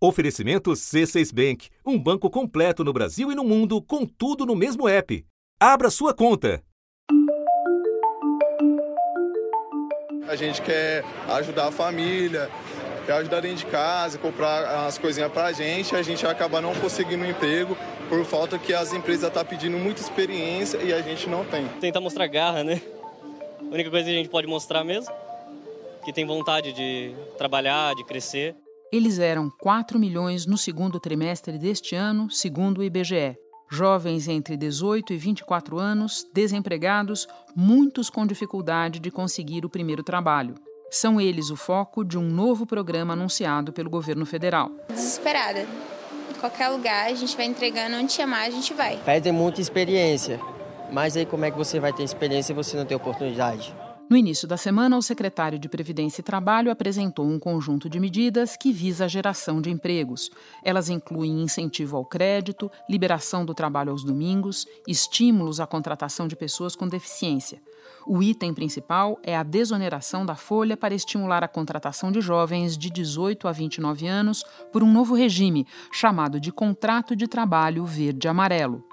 Oferecimento C6 Bank, um banco completo no Brasil e no mundo, com tudo no mesmo app. Abra sua conta. A gente quer ajudar a família, quer ajudar dentro de casa, comprar as coisinhas pra gente, a gente acaba não conseguindo um emprego por falta que as empresas estão tá pedindo muita experiência e a gente não tem. Tentar mostrar garra, né? A única coisa que a gente pode mostrar mesmo, que tem vontade de trabalhar, de crescer. Eles eram 4 milhões no segundo trimestre deste ano, segundo o IBGE. Jovens entre 18 e 24 anos, desempregados, muitos com dificuldade de conseguir o primeiro trabalho. São eles o foco de um novo programa anunciado pelo governo federal. Desesperada. Em qualquer lugar, a gente vai entregando onde chamar, a gente vai. Pedem muita experiência. Mas aí como é que você vai ter experiência e você não tem oportunidade? No início da semana, o secretário de Previdência e Trabalho apresentou um conjunto de medidas que visa a geração de empregos. Elas incluem incentivo ao crédito, liberação do trabalho aos domingos, estímulos à contratação de pessoas com deficiência. O item principal é a desoneração da folha para estimular a contratação de jovens de 18 a 29 anos por um novo regime, chamado de Contrato de Trabalho Verde-Amarelo.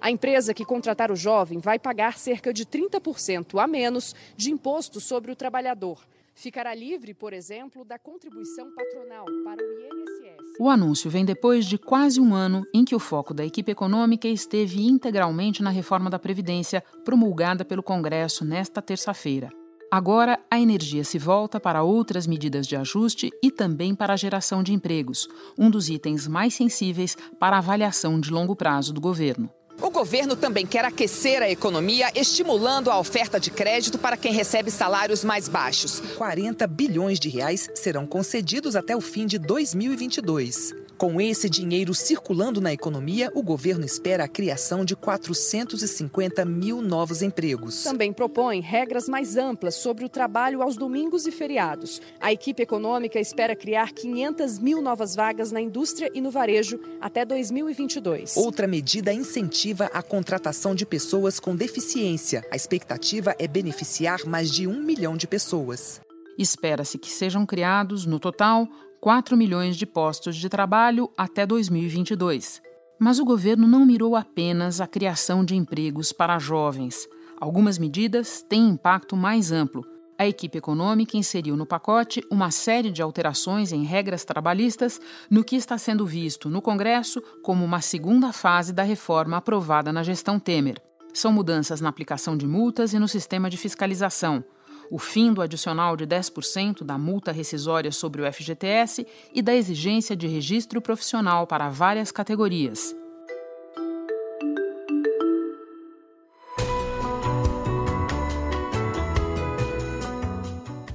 A empresa que contratar o jovem vai pagar cerca de 30% a menos de imposto sobre o trabalhador. Ficará livre, por exemplo, da contribuição patronal para o INSS. O anúncio vem depois de quase um ano em que o foco da equipe econômica esteve integralmente na reforma da Previdência, promulgada pelo Congresso nesta terça-feira. Agora, a energia se volta para outras medidas de ajuste e também para a geração de empregos, um dos itens mais sensíveis para a avaliação de longo prazo do governo. O governo também quer aquecer a economia, estimulando a oferta de crédito para quem recebe salários mais baixos. 40 bilhões de reais serão concedidos até o fim de 2022. Com esse dinheiro circulando na economia, o governo espera a criação de 450 mil novos empregos. Também propõe regras mais amplas sobre o trabalho aos domingos e feriados. A equipe econômica espera criar 500 mil novas vagas na indústria e no varejo até 2022. Outra medida incentiva a contratação de pessoas com deficiência. A expectativa é beneficiar mais de um milhão de pessoas. Espera-se que sejam criados, no total, 4 milhões de postos de trabalho até 2022. Mas o governo não mirou apenas a criação de empregos para jovens. Algumas medidas têm impacto mais amplo. A equipe econômica inseriu no pacote uma série de alterações em regras trabalhistas no que está sendo visto no Congresso como uma segunda fase da reforma aprovada na gestão Temer. São mudanças na aplicação de multas e no sistema de fiscalização o fim do adicional de 10% da multa rescisória sobre o FGTS e da exigência de registro profissional para várias categorias.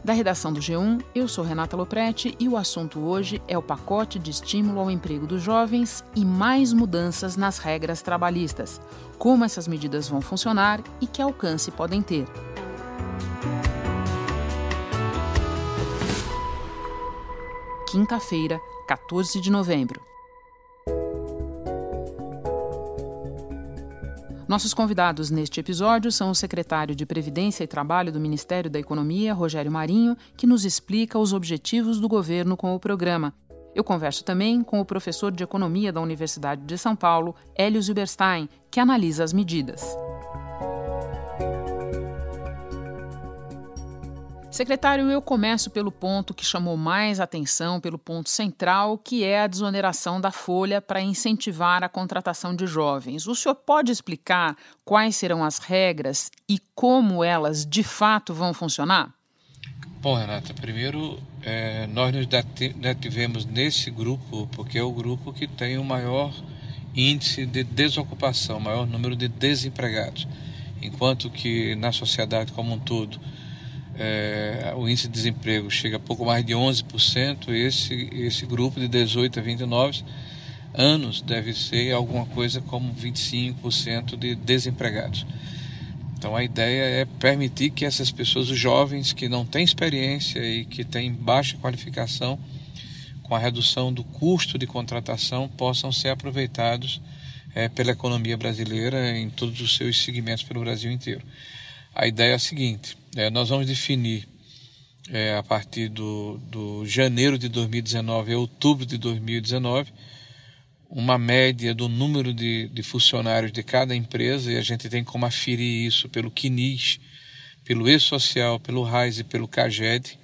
Da redação do G1, eu sou Renata Loprete e o assunto hoje é o pacote de estímulo ao emprego dos jovens e mais mudanças nas regras trabalhistas. Como essas medidas vão funcionar e que alcance podem ter. Quinta-feira, 14 de novembro. Nossos convidados neste episódio são o secretário de Previdência e Trabalho do Ministério da Economia, Rogério Marinho, que nos explica os objetivos do governo com o programa. Eu converso também com o professor de Economia da Universidade de São Paulo, Hélio Zilberstein, que analisa as medidas. Secretário, eu começo pelo ponto que chamou mais atenção, pelo ponto central, que é a desoneração da folha para incentivar a contratação de jovens. O senhor pode explicar quais serão as regras e como elas de fato vão funcionar? Bom, Renata, primeiro é, nós nos detivemos nesse grupo porque é o grupo que tem o maior índice de desocupação, maior número de desempregados. Enquanto que na sociedade como um todo é, o índice de desemprego chega a pouco mais de 11%, esse, esse grupo de 18 a 29 anos deve ser alguma coisa como 25% de desempregados. Então a ideia é permitir que essas pessoas, os jovens que não têm experiência e que têm baixa qualificação, com a redução do custo de contratação, possam ser aproveitados é, pela economia brasileira em todos os seus segmentos pelo Brasil inteiro. A ideia é a seguinte: é, nós vamos definir é, a partir do, do janeiro de 2019 a outubro de 2019, uma média do número de, de funcionários de cada empresa, e a gente tem como aferir isso pelo CNIS, pelo E-Social, pelo RAIS e pelo CAGED,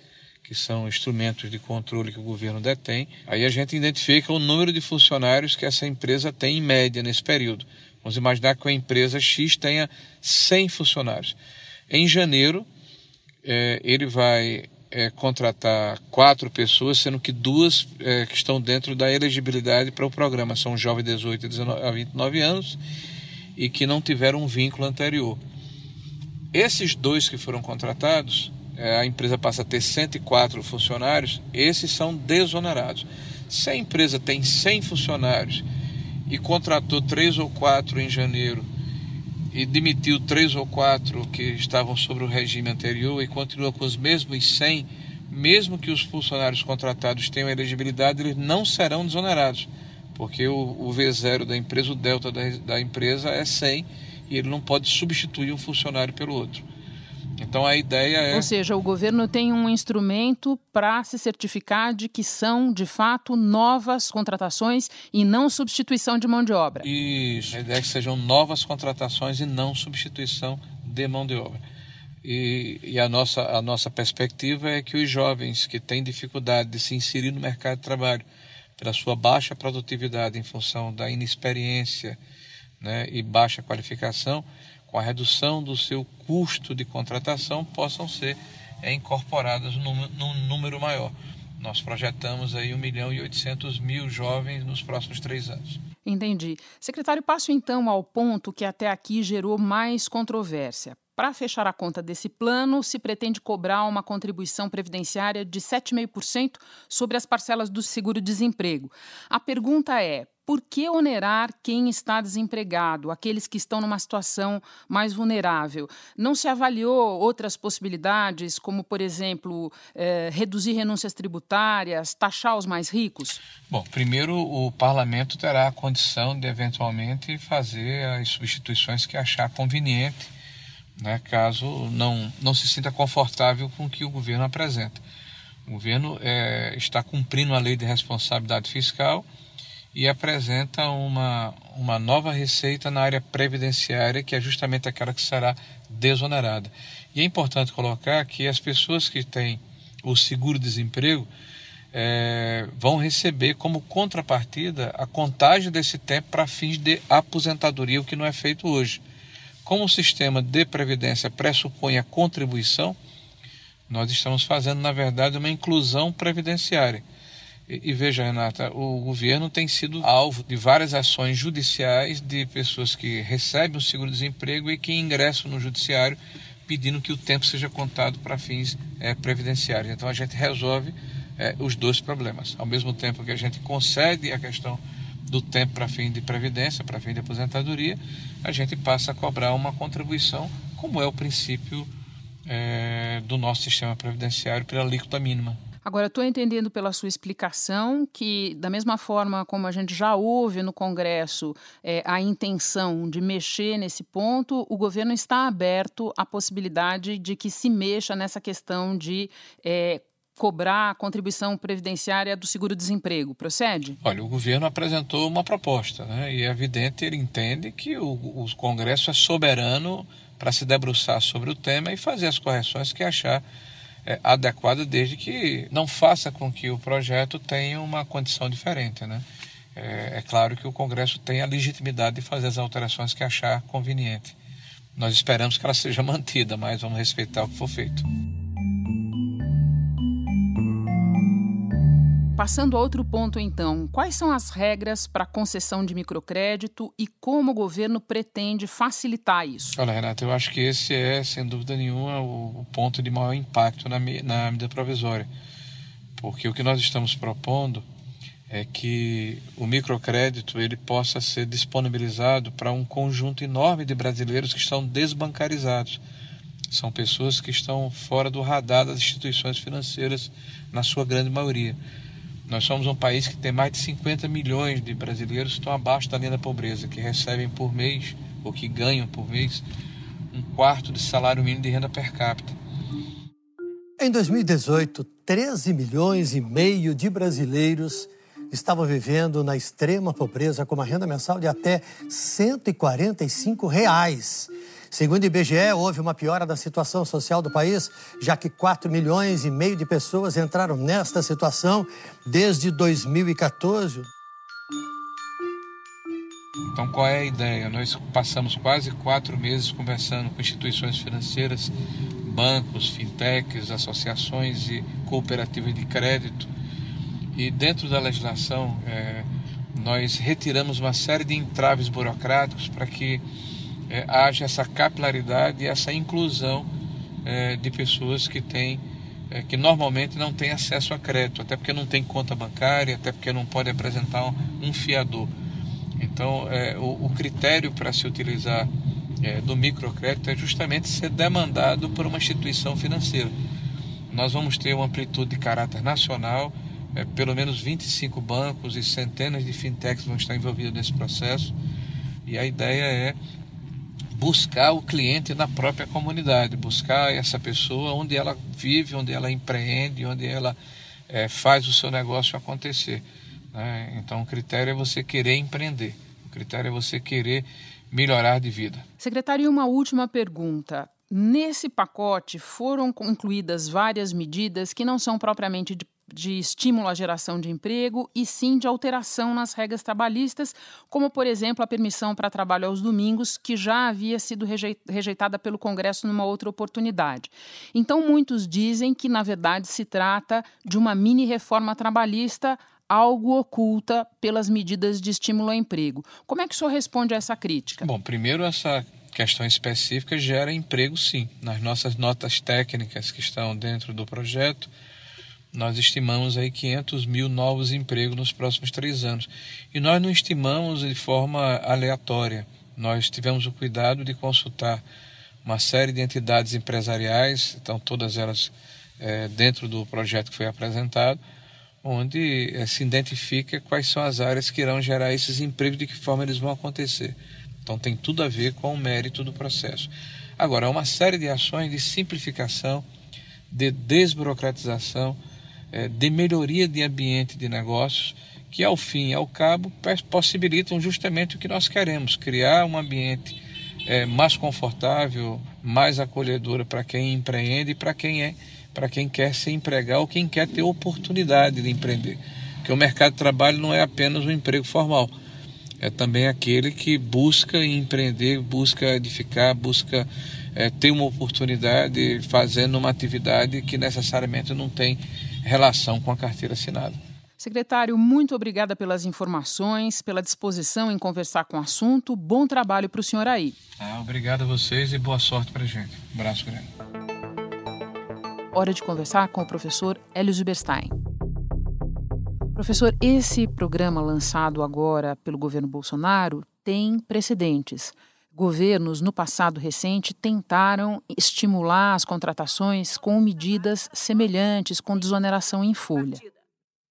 que são instrumentos de controle que o governo detém. Aí a gente identifica o número de funcionários que essa empresa tem em média nesse período. Vamos imaginar que a empresa X tenha 100 funcionários. Em janeiro, é, ele vai é, contratar quatro pessoas, sendo que duas é, que estão dentro da elegibilidade para o programa são jovens de 18 a 29 anos e que não tiveram um vínculo anterior. Esses dois que foram contratados, é, a empresa passa a ter 104 funcionários, esses são desonerados. Se a empresa tem 100 funcionários e contratou três ou quatro em janeiro e demitiu três ou quatro que estavam sobre o regime anterior e continua com os mesmos 100, mesmo que os funcionários contratados tenham elegibilidade, eles não serão desonerados, porque o, o V0 da empresa, o delta da, da empresa é 100 e ele não pode substituir um funcionário pelo outro. Então a ideia é. Ou seja, o governo tem um instrumento para se certificar de que são, de fato, novas contratações e não substituição de mão de obra. Isso. A ideia é que sejam novas contratações e não substituição de mão de obra. E, e, a, nossa, a nossa perspectiva é que os jovens que têm dificuldade de se inserir no mercado de trabalho pela sua baixa produtividade em função da inexperiência né, e baixa qualificação, com a redução do seu custo de contratação, possam ser é, incorporadas num, num número maior. Nós projetamos aí 1 milhão e 800 mil jovens nos próximos três anos. Entendi. Secretário, passo então ao ponto que até aqui gerou mais controvérsia. Para fechar a conta desse plano, se pretende cobrar uma contribuição previdenciária de 7,5% sobre as parcelas do seguro-desemprego. A pergunta é: por que onerar quem está desempregado, aqueles que estão numa situação mais vulnerável? Não se avaliou outras possibilidades, como, por exemplo, eh, reduzir renúncias tributárias, taxar os mais ricos? Bom, primeiro o parlamento terá a condição de, eventualmente, fazer as substituições que achar conveniente, né, caso não, não se sinta confortável com o que o governo apresenta. O governo é, está cumprindo a lei de responsabilidade fiscal e apresenta uma, uma nova receita na área previdenciária, que é justamente aquela que será desonerada. E é importante colocar que as pessoas que têm o seguro-desemprego é, vão receber como contrapartida a contagem desse tempo para fins de aposentadoria, o que não é feito hoje. Como o sistema de previdência pressupõe a contribuição, nós estamos fazendo, na verdade, uma inclusão previdenciária e, e, veja, Renata, o governo tem sido alvo de várias ações judiciais de pessoas que recebem o seguro-desemprego e que ingressam no judiciário pedindo que o tempo seja contado para fins é, previdenciários. Então a gente resolve é, os dois problemas. Ao mesmo tempo que a gente concede a questão do tempo para fim de previdência, para fim de aposentadoria, a gente passa a cobrar uma contribuição, como é o princípio é, do nosso sistema previdenciário pela alíquota mínima. Agora, estou entendendo pela sua explicação que, da mesma forma como a gente já ouve no Congresso é, a intenção de mexer nesse ponto, o governo está aberto à possibilidade de que se mexa nessa questão de é, cobrar a contribuição previdenciária do seguro-desemprego. Procede? Olha, o governo apresentou uma proposta, né? e é evidente, ele entende que o, o Congresso é soberano para se debruçar sobre o tema e fazer as correções que achar é, adequada desde que não faça com que o projeto tenha uma condição diferente. Né? É, é claro que o Congresso tem a legitimidade de fazer as alterações que achar conveniente. Nós esperamos que ela seja mantida, mas vamos respeitar o que for feito. Passando a outro ponto, então, quais são as regras para concessão de microcrédito e como o governo pretende facilitar isso? Olha, Renata, eu acho que esse é, sem dúvida nenhuma, o ponto de maior impacto na, na medida provisória. Porque o que nós estamos propondo é que o microcrédito ele possa ser disponibilizado para um conjunto enorme de brasileiros que estão desbancarizados. São pessoas que estão fora do radar das instituições financeiras, na sua grande maioria. Nós somos um país que tem mais de 50 milhões de brasileiros que estão abaixo da linha da pobreza, que recebem por mês, ou que ganham por mês, um quarto de salário mínimo de renda per capita. Em 2018, 13 milhões e meio de brasileiros estavam vivendo na extrema pobreza com uma renda mensal de até 145 reais. Segundo o IBGE, houve uma piora da situação social do país, já que 4 milhões e meio de pessoas entraram nesta situação desde 2014. Então, qual é a ideia? Nós passamos quase quatro meses conversando com instituições financeiras, bancos, fintechs, associações e cooperativas de crédito. E dentro da legislação, é, nós retiramos uma série de entraves burocráticos para que é, haja essa capilaridade e essa inclusão é, de pessoas que têm é, que normalmente não têm acesso a crédito, até porque não tem conta bancária, até porque não pode apresentar um, um fiador. Então, é, o, o, critério para se utilizar é, do microcrédito é justamente ser demandado por uma instituição financeira. Nós vamos ter uma amplitude de caráter nacional, é, pelo menos 25 bancos e centenas de fintechs vão estar envolvidos nesse processo, e a ideia é buscar o cliente na própria comunidade, buscar essa pessoa onde ela vive, onde ela empreende, onde ela é, faz o seu negócio acontecer. Né? Então, o critério é você querer empreender, o critério é você querer melhorar de vida. Secretário, uma última pergunta. Nesse pacote foram incluídas várias medidas que não são propriamente de de estímulo à geração de emprego e sim de alteração nas regras trabalhistas, como, por exemplo, a permissão para trabalho aos domingos, que já havia sido rejeitada pelo Congresso numa outra oportunidade. Então, muitos dizem que, na verdade, se trata de uma mini reforma trabalhista algo oculta pelas medidas de estímulo ao emprego. Como é que o senhor responde a essa crítica? Bom, primeiro essa questão específica gera emprego sim. Nas nossas notas técnicas que estão dentro do projeto, nós estimamos aí 500 mil novos empregos nos próximos três anos. E nós não estimamos de forma aleatória. Nós tivemos o cuidado de consultar uma série de entidades empresariais, então todas elas é, dentro do projeto que foi apresentado, onde é, se identifica quais são as áreas que irão gerar esses empregos, de que forma eles vão acontecer. Então tem tudo a ver com o mérito do processo. Agora, uma série de ações de simplificação, de desburocratização, é, de melhoria de ambiente de negócios, que ao fim e ao cabo possibilitam justamente o que nós queremos, criar um ambiente é, mais confortável, mais acolhedor para quem empreende e para quem é, para quem quer se empregar ou quem quer ter oportunidade de empreender. Porque o mercado de trabalho não é apenas um emprego formal, é também aquele que busca empreender, busca edificar, busca é, ter uma oportunidade fazendo uma atividade que necessariamente não tem relação com a carteira assinada. Secretário, muito obrigada pelas informações, pela disposição em conversar com o assunto. Bom trabalho para o senhor aí. Ah, obrigado a vocês e boa sorte para a gente. Um abraço grande. Hora de conversar com o professor Hélio Zuberstein. Professor, esse programa lançado agora pelo governo Bolsonaro tem precedentes. Governos, no passado recente, tentaram estimular as contratações com medidas semelhantes, com desoneração em folha.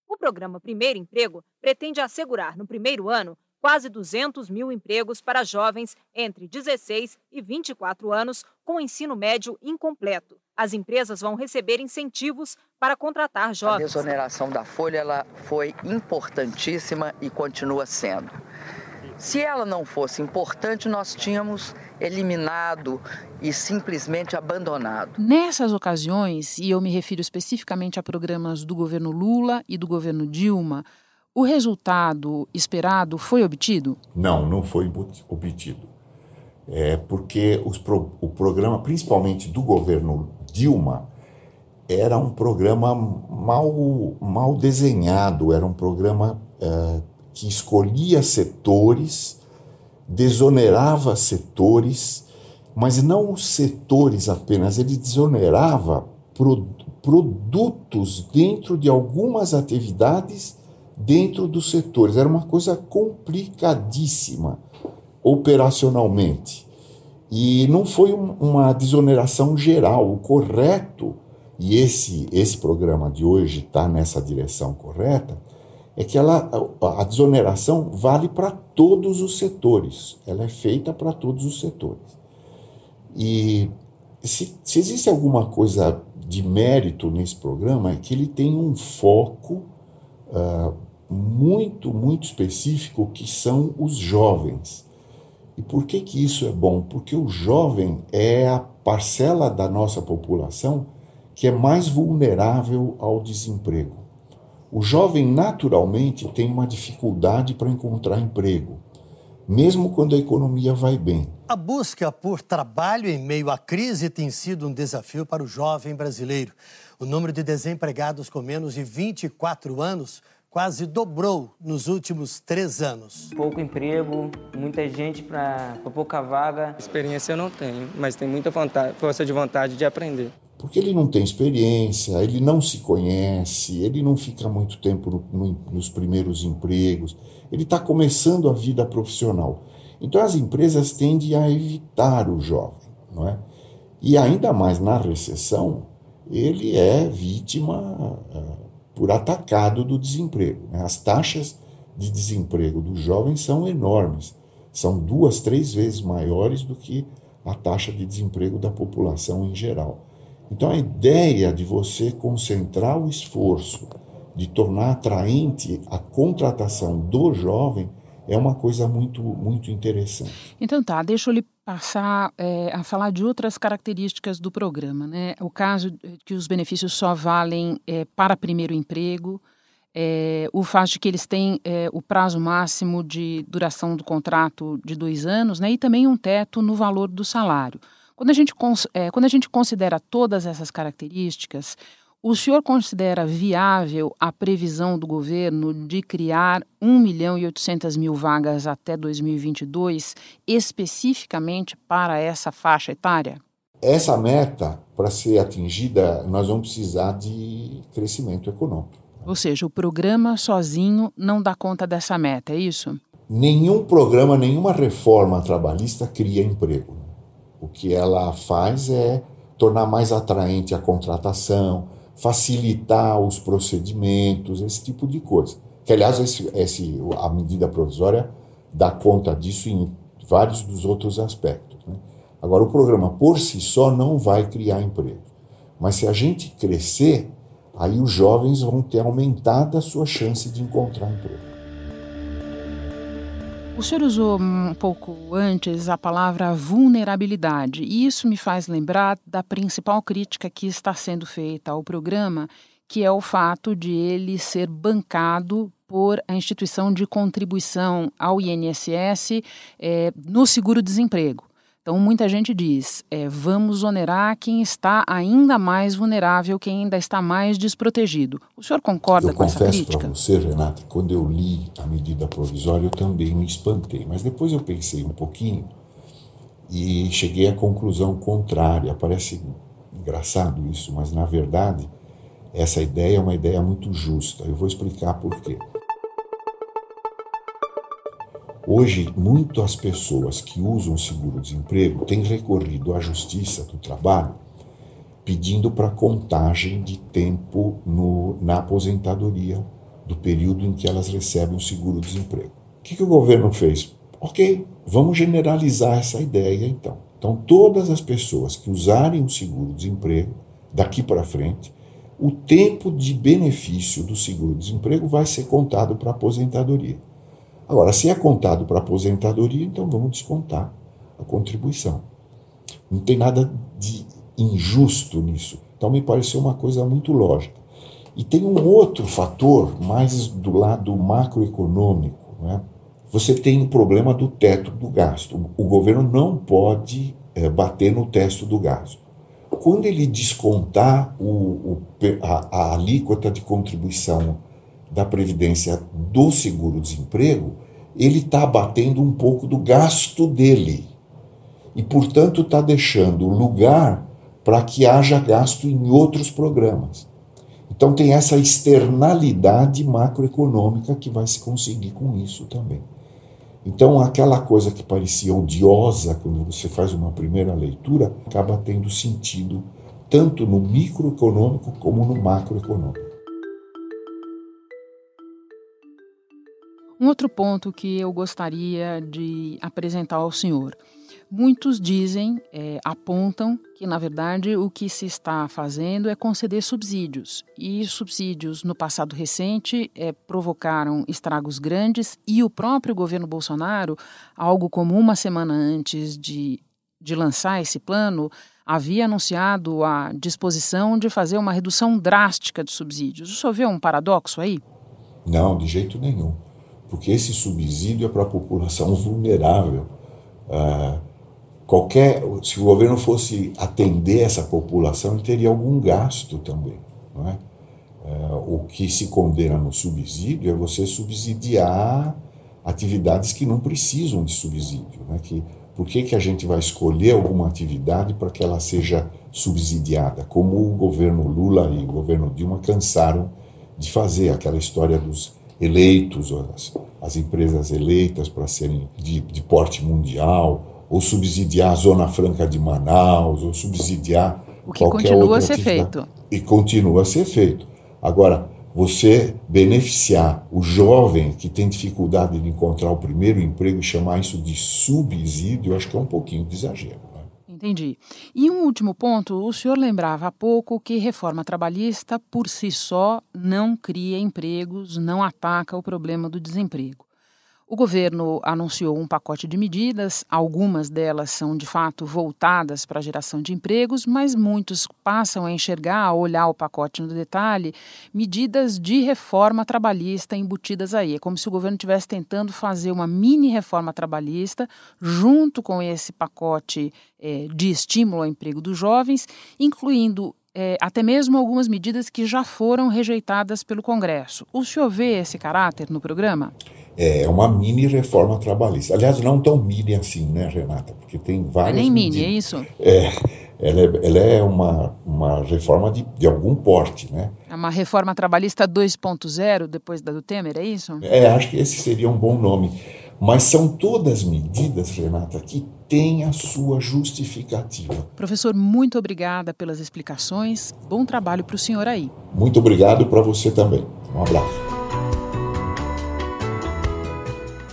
O programa Primeiro Emprego pretende assegurar, no primeiro ano, quase 200 mil empregos para jovens entre 16 e 24 anos com ensino médio incompleto. As empresas vão receber incentivos para contratar jovens. A desoneração da folha ela foi importantíssima e continua sendo. Se ela não fosse importante, nós tínhamos eliminado e simplesmente abandonado. Nessas ocasiões, e eu me refiro especificamente a programas do governo Lula e do governo Dilma, o resultado esperado foi obtido? Não, não foi obtido. É porque os pro, o programa, principalmente do governo Dilma, era um programa mal, mal desenhado, era um programa é, que escolhia setores, desonerava setores, mas não setores apenas, ele desonerava pro, produtos dentro de algumas atividades dentro dos setores. Era uma coisa complicadíssima operacionalmente. E não foi um, uma desoneração geral. O correto, e esse, esse programa de hoje está nessa direção correta, é que ela, a desoneração vale para todos os setores, ela é feita para todos os setores. E se, se existe alguma coisa de mérito nesse programa, é que ele tem um foco uh, muito, muito específico, que são os jovens. E por que, que isso é bom? Porque o jovem é a parcela da nossa população que é mais vulnerável ao desemprego. O jovem naturalmente tem uma dificuldade para encontrar emprego, mesmo quando a economia vai bem. A busca por trabalho em meio à crise tem sido um desafio para o jovem brasileiro. O número de desempregados com menos de 24 anos quase dobrou nos últimos três anos. Pouco emprego, muita gente para pouca vaga. Experiência eu não tenho, mas tem muita vontade, força de vontade de aprender. Porque ele não tem experiência, ele não se conhece, ele não fica muito tempo no, no, nos primeiros empregos, ele está começando a vida profissional. Então as empresas tendem a evitar o jovem, não é? E ainda mais na recessão, ele é vítima ah, por atacado do desemprego. Né? As taxas de desemprego dos jovens são enormes, são duas, três vezes maiores do que a taxa de desemprego da população em geral. Então, a ideia de você concentrar o esforço de tornar atraente a contratação do jovem é uma coisa muito, muito interessante. Então tá, deixa eu lhe passar é, a falar de outras características do programa. Né? O caso que os benefícios só valem é, para primeiro emprego, é, o fato de que eles têm o prazo máximo de duração do contrato de dois anos né? e também um teto no valor do salário. Quando a gente, quando a gente considera todas essas características, o senhor considera viável a previsão do governo de criar 1 milhão e 800 mil vagas até 2022, especificamente para essa faixa etária? Essa meta, para ser atingida, nós vamos precisar de crescimento econômico. Ou seja, o programa sozinho não dá conta dessa meta, é isso? Nenhum programa, nenhuma reforma trabalhista cria emprego. O que ela faz é tornar mais atraente a contratação, facilitar os procedimentos, esse tipo de coisa. Que, aliás, esse, esse, a medida provisória dá conta disso em vários dos outros aspectos. Né? Agora, o programa por si só não vai criar emprego. Mas se a gente crescer, aí os jovens vão ter aumentado a sua chance de encontrar emprego. O senhor usou um pouco antes a palavra vulnerabilidade, e isso me faz lembrar da principal crítica que está sendo feita ao programa, que é o fato de ele ser bancado por a instituição de contribuição ao INSS é, no seguro-desemprego. Então, muita gente diz: é, vamos onerar quem está ainda mais vulnerável, quem ainda está mais desprotegido. O senhor concorda eu com essa crítica? Eu confesso para você, Renata, quando eu li a medida provisória, eu também me espantei. Mas depois eu pensei um pouquinho e cheguei à conclusão contrária. Parece engraçado isso, mas na verdade, essa ideia é uma ideia muito justa. Eu vou explicar por quê. Hoje, muitas pessoas que usam o seguro-desemprego têm recorrido à Justiça do Trabalho pedindo para contagem de tempo no, na aposentadoria do período em que elas recebem o seguro-desemprego. O que, que o governo fez? Ok, vamos generalizar essa ideia então. Então, todas as pessoas que usarem o seguro-desemprego daqui para frente, o tempo de benefício do seguro-desemprego vai ser contado para a aposentadoria. Agora, se é contado para aposentadoria, então vamos descontar a contribuição. Não tem nada de injusto nisso. Então, me pareceu uma coisa muito lógica. E tem um outro fator, mais do lado macroeconômico. Né? Você tem o problema do teto do gasto. O governo não pode é, bater no teto do gasto. Quando ele descontar o, o, a, a alíquota de contribuição da Previdência do seguro-desemprego, ele está abatendo um pouco do gasto dele. E, portanto, está deixando lugar para que haja gasto em outros programas. Então, tem essa externalidade macroeconômica que vai se conseguir com isso também. Então, aquela coisa que parecia odiosa quando você faz uma primeira leitura acaba tendo sentido tanto no microeconômico como no macroeconômico. Um outro ponto que eu gostaria de apresentar ao senhor. Muitos dizem, é, apontam que, na verdade, o que se está fazendo é conceder subsídios. E subsídios, no passado recente, é, provocaram estragos grandes e o próprio governo Bolsonaro, algo como uma semana antes de, de lançar esse plano, havia anunciado a disposição de fazer uma redução drástica de subsídios. O senhor vê um paradoxo aí? Não, de jeito nenhum. Porque esse subsídio é para a população vulnerável. Ah, qualquer, se o governo fosse atender essa população, ele teria algum gasto também. Não é? é? o que se condena no subsídio é você subsidiar atividades que não precisam de subsídio. Né? Que, por que, que a gente vai escolher alguma atividade para que ela seja subsidiada? Como o governo Lula e o governo Dilma cansaram de fazer aquela história dos eleitos, as, as empresas eleitas para serem de, de porte mundial, ou subsidiar a Zona Franca de Manaus, ou subsidiar o que qualquer continua a ser atividade. feito. E continua a ser feito. Agora, você beneficiar o jovem que tem dificuldade de encontrar o primeiro emprego e chamar isso de subsídio, eu acho que é um pouquinho de exagero. Entendi. E um último ponto, o senhor lembrava há pouco que reforma trabalhista por si só não cria empregos, não ataca o problema do desemprego. O governo anunciou um pacote de medidas, algumas delas são de fato voltadas para a geração de empregos, mas muitos passam a enxergar, a olhar o pacote no detalhe, medidas de reforma trabalhista embutidas aí. É como se o governo estivesse tentando fazer uma mini reforma trabalhista junto com esse pacote eh, de estímulo ao emprego dos jovens, incluindo eh, até mesmo algumas medidas que já foram rejeitadas pelo Congresso. O senhor vê esse caráter no programa? É uma mini reforma trabalhista. Aliás, não tão mini assim, né, Renata? Porque tem É várias. nem mini, medidas. é isso? É, ela é, ela é uma, uma reforma de, de algum porte, né? É uma reforma trabalhista 2.0 depois da do Temer, é isso? É, acho que esse seria um bom nome. Mas são todas medidas, Renata, que têm a sua justificativa. Professor, muito obrigada pelas explicações. Bom trabalho para o senhor aí. Muito obrigado para você também. Um abraço.